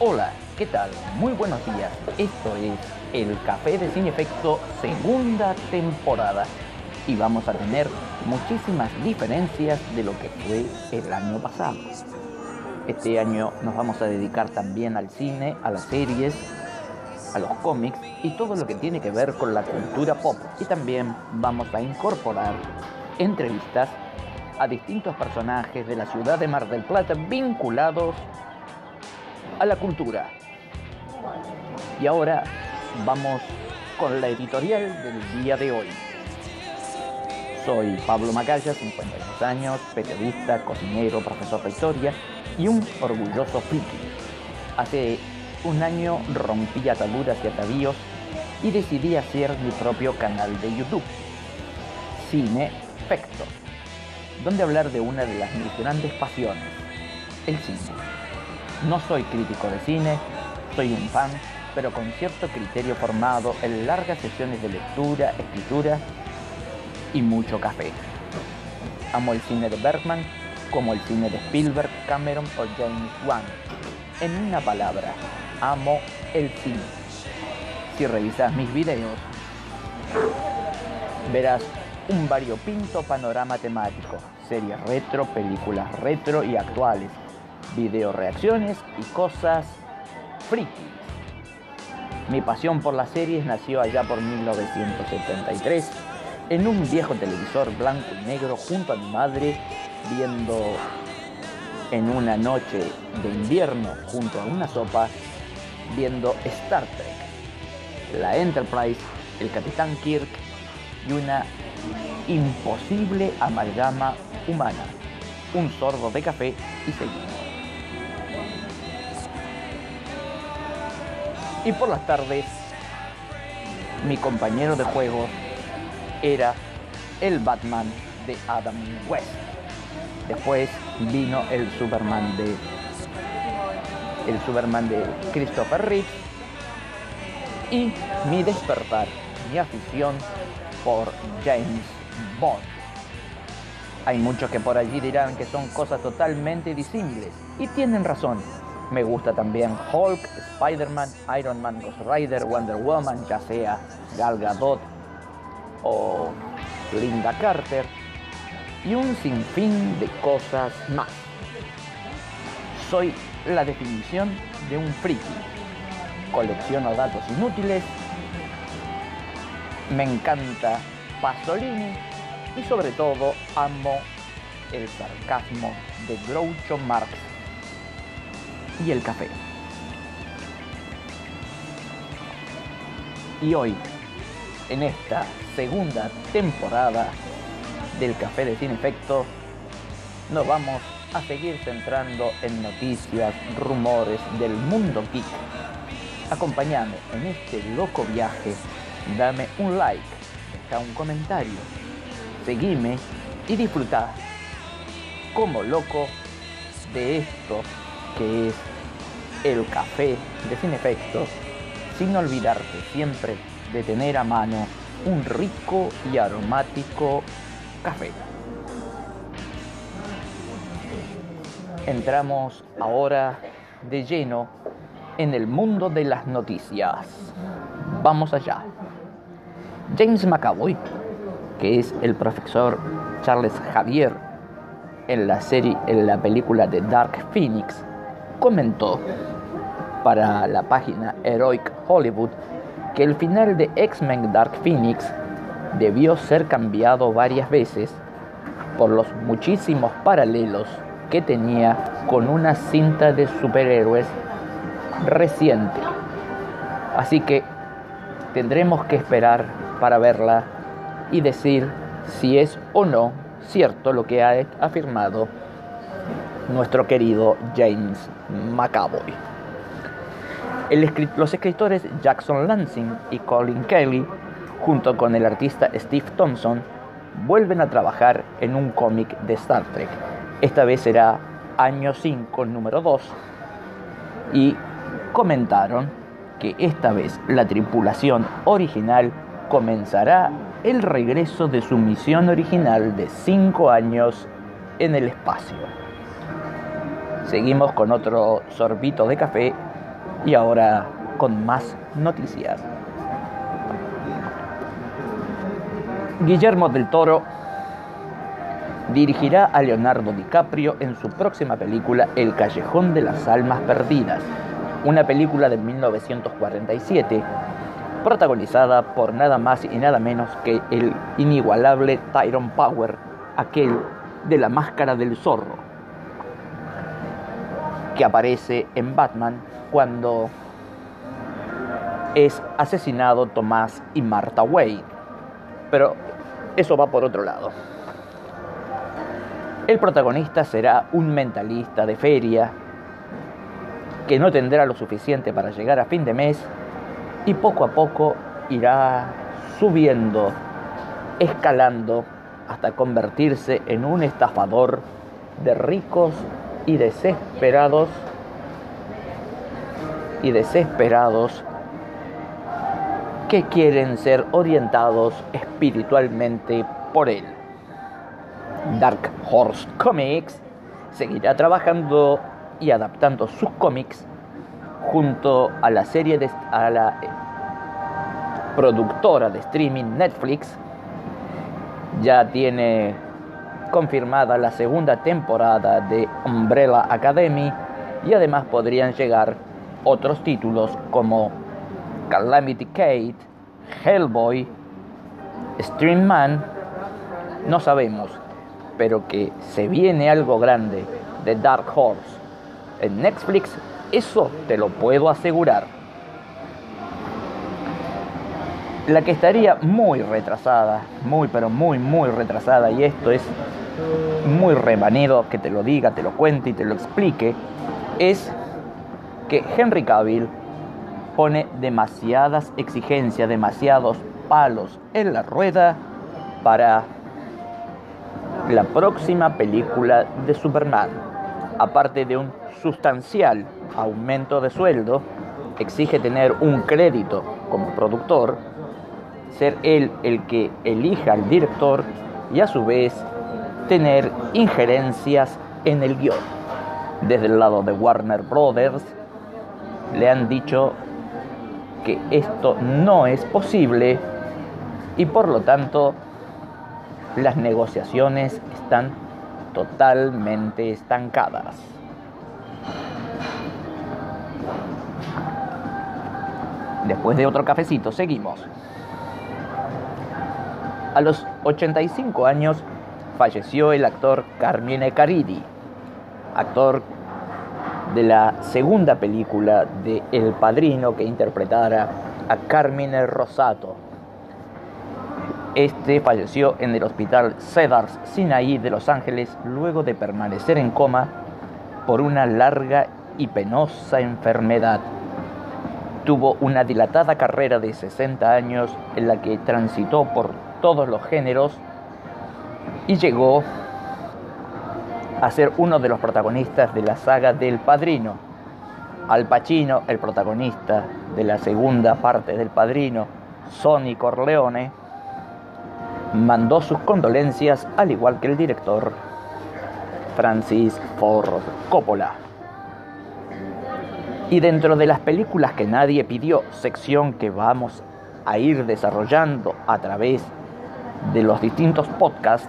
Hola, ¿qué tal? Muy buenos días. Esto es el Café de Sin Efecto segunda temporada y vamos a tener muchísimas diferencias de lo que fue el año pasado. Este año nos vamos a dedicar también al cine, a las series, a los cómics y todo lo que tiene que ver con la cultura pop. Y también vamos a incorporar entrevistas a distintos personajes de la ciudad de Mar del Plata vinculados a la cultura. Y ahora vamos con la editorial del día de hoy. Soy Pablo Macaya, 52 años, periodista, cocinero, profesor de historia y un orgulloso friki. Hace un año rompí ataduras y atavíos y decidí hacer mi propio canal de YouTube, Cine Fecto, donde hablar de una de las mis grandes pasiones, el cine. No soy crítico de cine, soy un fan, pero con cierto criterio formado en largas sesiones de lectura, escritura y mucho café. Amo el cine de Bergman como el cine de Spielberg, Cameron o James Wan. En una palabra, amo el cine. Si revisas mis videos, verás un variopinto panorama temático, series retro, películas retro y actuales, video reacciones y cosas frikis. Mi pasión por las series nació allá por 1973 en un viejo televisor blanco y negro junto a mi madre viendo en una noche de invierno junto a una sopa viendo Star Trek, la Enterprise, el Capitán Kirk y una imposible amalgama humana, un sorbo de café y seguimos. Y por las tardes, mi compañero de juego era el Batman de Adam West. Después vino el Superman de el Superman de Christopher Reeve y mi despertar, mi afición por James Bond. Hay muchos que por allí dirán que son cosas totalmente disímiles y tienen razón. Me gusta también Hulk, Spider-Man, Iron Man, Ghost Rider, Wonder Woman, ya sea Gal Gadot o Linda Carter y un sinfín de cosas más. Soy la definición de un friki. Colecciono datos inútiles, me encanta Pasolini y sobre todo amo el sarcasmo de Groucho Marx y el café. Y hoy, en esta segunda temporada del Café de Sin Efecto, nos vamos a seguir centrando en noticias, rumores del mundo geek. Acompáñame en este loco viaje, dame un like, deja un comentario, seguime y disfruta como loco de esto que es el café de Sin Efecto, sin olvidarte siempre de tener a mano un rico y aromático café. Entramos ahora de lleno en el mundo de las noticias. Vamos allá. James McAvoy, que es el profesor Charles Javier en la serie en la película de Dark Phoenix, comentó para la página Heroic Hollywood que el final de X-Men Dark Phoenix debió ser cambiado varias veces por los muchísimos paralelos que tenía con una cinta de superhéroes reciente. Así que tendremos que esperar para verla y decir si es o no cierto lo que ha afirmado nuestro querido James McAvoy. los escritores Jackson Lansing y Colin Kelly, junto con el artista Steve Thompson, vuelven a trabajar en un cómic de Star Trek. Esta vez será año 5, número 2, y comentaron que esta vez la tripulación original comenzará el regreso de su misión original de 5 años en el espacio. Seguimos con otro sorbito de café Y ahora con más noticias. Guillermo del Toro dirigirá a Leonardo DiCaprio en su próxima película El Callejón de las Almas Perdidas, una película de 1947 protagonizada por nada más y nada menos que el inigualable Tyrone Power, aquel de la máscara del zorro, que aparece en Batman cuando es asesinado Tomás y Martha Wayne. Pero eso va por otro lado. El protagonista será un mentalista de feria que no tendrá lo suficiente para llegar a fin de mes y poco a poco irá subiendo, escalando hasta convertirse en un estafador de ricos y desesperados y desesperados que quieren ser orientados espiritualmente por él. Dark Horse Comics seguirá trabajando y adaptando sus cómics junto a la serie de a la productora de streaming Netflix ya tiene confirmada la segunda temporada de Umbrella Academy y además podrían llegar otros títulos como Calamity Kate, Hellboy, Stream Man, no sabemos, pero que se viene algo grande de Dark Horse en Netflix, eso te lo puedo asegurar. La que estaría muy retrasada, muy pero muy muy retrasada, y esto es muy remanido que te lo diga, te lo cuente y te lo explique, es que Henry Cavill pone demasiadas exigencias, demasiados palos en la rueda para la próxima película de Superman. Aparte de un sustancial aumento de sueldo, exige tener un crédito como productor, ser él el que elija al director y a su vez tener injerencias en el guion. Desde el lado de Warner Brothers le han dicho que esto no es posible y por lo tanto las negociaciones están totalmente estancadas. Después de otro cafecito, seguimos. A los 85 años falleció el actor Carmine Caridi, actor de la segunda película de El Padrino que interpretara a Carmine Rosato. Este falleció en el hospital Cedars Sinai de Los Ángeles luego de permanecer en coma por una larga y penosa enfermedad. Tuvo una dilatada carrera de 60 años en la que transitó por todos los géneros y llegó a ser uno de los protagonistas de la saga del Padrino. Al Pacino, el protagonista de la segunda parte del Padrino, Sonny Corleone, mandó sus condolencias al igual que el director Francis Ford Coppola. Y dentro de las películas que nadie pidió, sección que vamos a ir desarrollando a través de los distintos podcasts,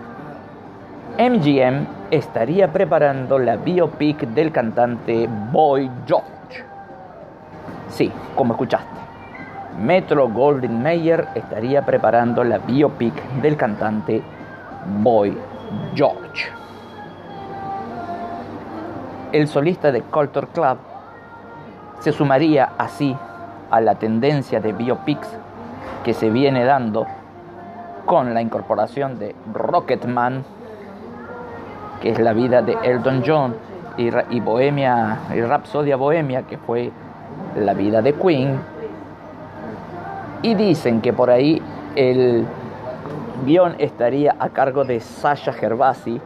MGM estaría preparando la biopic del cantante Boy George. Sí, como escuchaste. Metro Golden Mayer estaría preparando la biopic del cantante Boy George. El solista de Culture Club se sumaría así a la tendencia de biopics que se viene dando con la incorporación de Rocketman, que es la vida de Elton John, y, Bohemia, y Rhapsodia Bohemia, que fue la vida de Queen, y dicen que por ahí el guion estaría a cargo de Sasha Gervasi,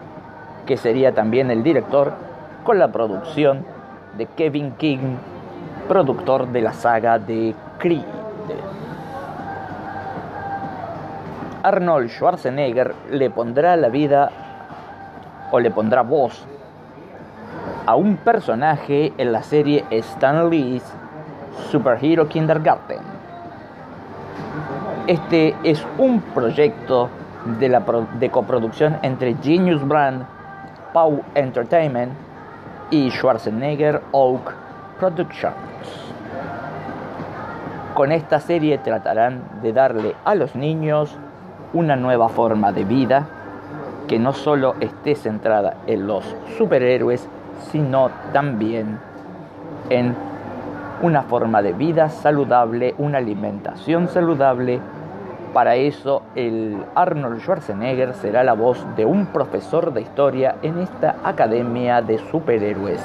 que sería también el director, con la producción de Kevin King, productor de la saga de Creed. Arnold Schwarzenegger le pondrá la vida o le pondrá voz a un personaje en la serie Stan Lee Superhero Kindergarten. Este es un proyecto de, de coproducción entre Genius Brand, Pau Entertainment y Schwarzenegger Oak Productions. Con esta serie tratarán de darle a los niños una nueva forma de vida que no solo esté centrada en los superhéroes, sino también en una forma de vida saludable, una alimentación saludable. Para eso el Arnold Schwarzenegger será la voz de un profesor de historia en esta academia de superhéroes.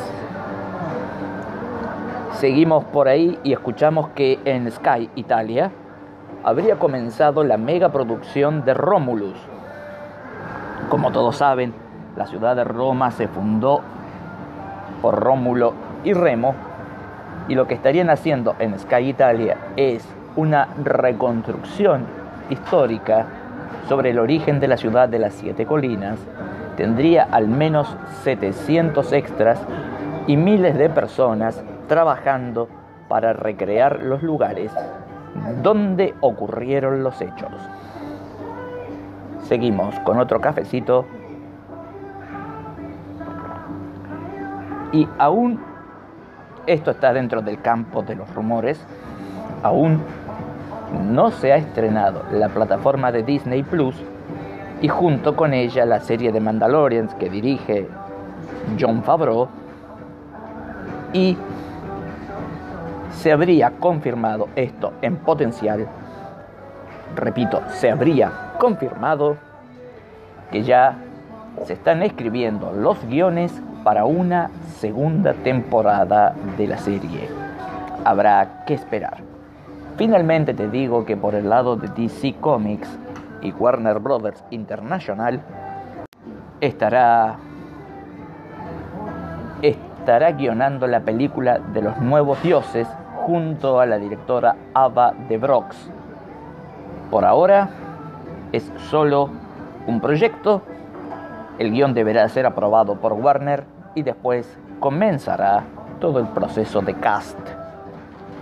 Seguimos por ahí y escuchamos que en Sky Italia habría comenzado la mega producción de Romulus. Como todos saben, la ciudad de Roma se fundó por Rómulo y Remo y lo que estarían haciendo en Sky Italia es una reconstrucción histórica sobre el origen de la ciudad de las Siete Colinas. Tendría al menos 700 extras y miles de personas trabajando para recrear los lugares donde ocurrieron los hechos. Seguimos con otro cafecito. Y aún esto está dentro del campo de los rumores. Aún no se ha estrenado la plataforma de Disney Plus y junto con ella la serie de Mandalorians que dirige John Favreau y se habría confirmado esto en potencial, repito, se habría confirmado que ya se están escribiendo los guiones para una segunda temporada de la serie. Habrá que esperar. Finalmente te digo que por el lado de DC Comics y Warner Brothers International estará estará guionando la película de los nuevos dioses junto a la directora Ava de Brox. Por ahora es solo un proyecto. El guion deberá ser aprobado por Warner y después comenzará todo el proceso de cast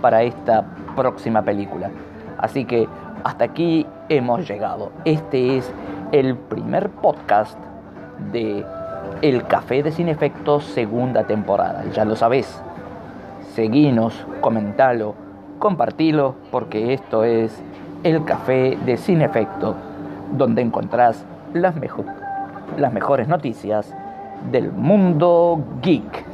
para esta próxima película. Así que hasta aquí hemos llegado. Este es el primer podcast de El Café de Sin Efectos segunda temporada. Ya lo sabes. Seguinos, comentalo, compartilo, porque esto es El Café de Sin Efecto, donde encontrás las, las mejores noticias del mundo geek.